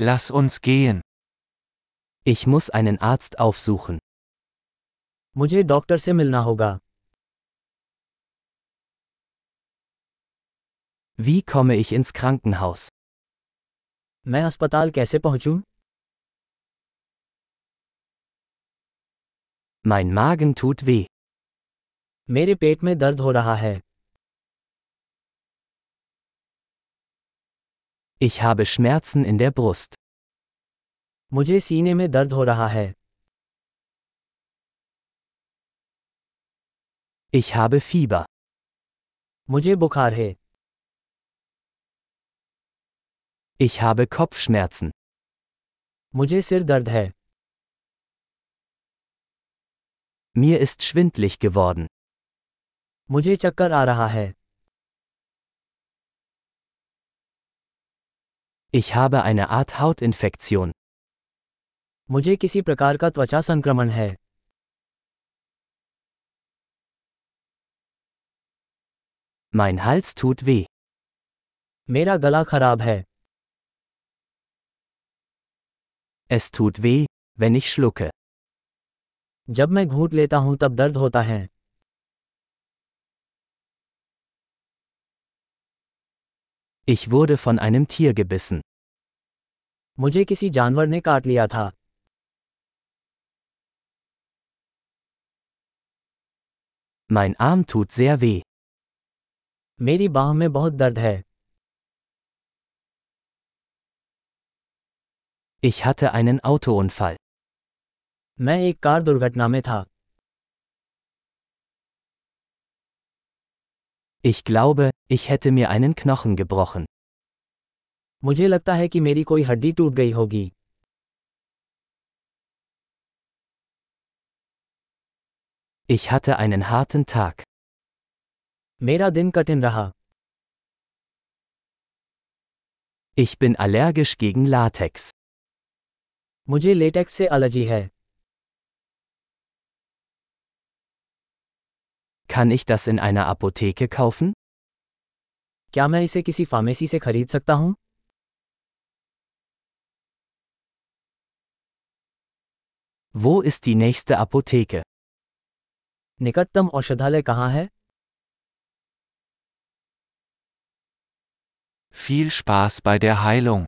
Lass uns gehen. Ich muss einen Arzt aufsuchen. मुझे doctor से मिलना होगा Wie komme ich ins Krankenhaus? मैं अस्पताल कैसे पहुंचूं? Mein Magen tut weh. मेरे पेट में दर्द हो रहा है Ich habe Schmerzen in der Brust. मुझे सीने में दर्द हो रहा है Ich habe Fieber. मुझे बुखार है Ich habe Kopfschmerzen. मुझे सिर दर्द है Mir ist schwindlig geworden. मुझे चक्कर आ रहा है Ich habe eine Art Hautinfektion. मुझे किसी प्रकार का त्वचा संक्रमण है Mein Hals tut weh. मेरा गला खराब है Es tut weh, wenn ich schlucke. जब मैं घूंट लेता हूं तब दर्द होता है Ich wurde von einem Tier gebissen. मुझे किसी जानवर ने काट लिया था Mein Arm tut sehr weh. मेरी बाह में बहुत दर्द है Ich hatte einen Autounfall. मैं एक कार दुर्घटना में था Ich glaube, ich hätte mir einen Knochen gebrochen. मुझे लगता है कि मेरी कोई हड्डी टूट गई होगी Ich hatte einen harten Tag. मेरा दिन कठिन रहा Ich bin allergisch gegen Latex. मुझे लेटेक्स से एलर्जी है Kann ich das in einer Apotheke kaufen? क्या मैं इसे किसी फार्मेसी से खरीद सकता हूँ Wo ist die nächste Apotheke? निकटतम औषधालय कहाँ है Viel Spaß bei der Heilung.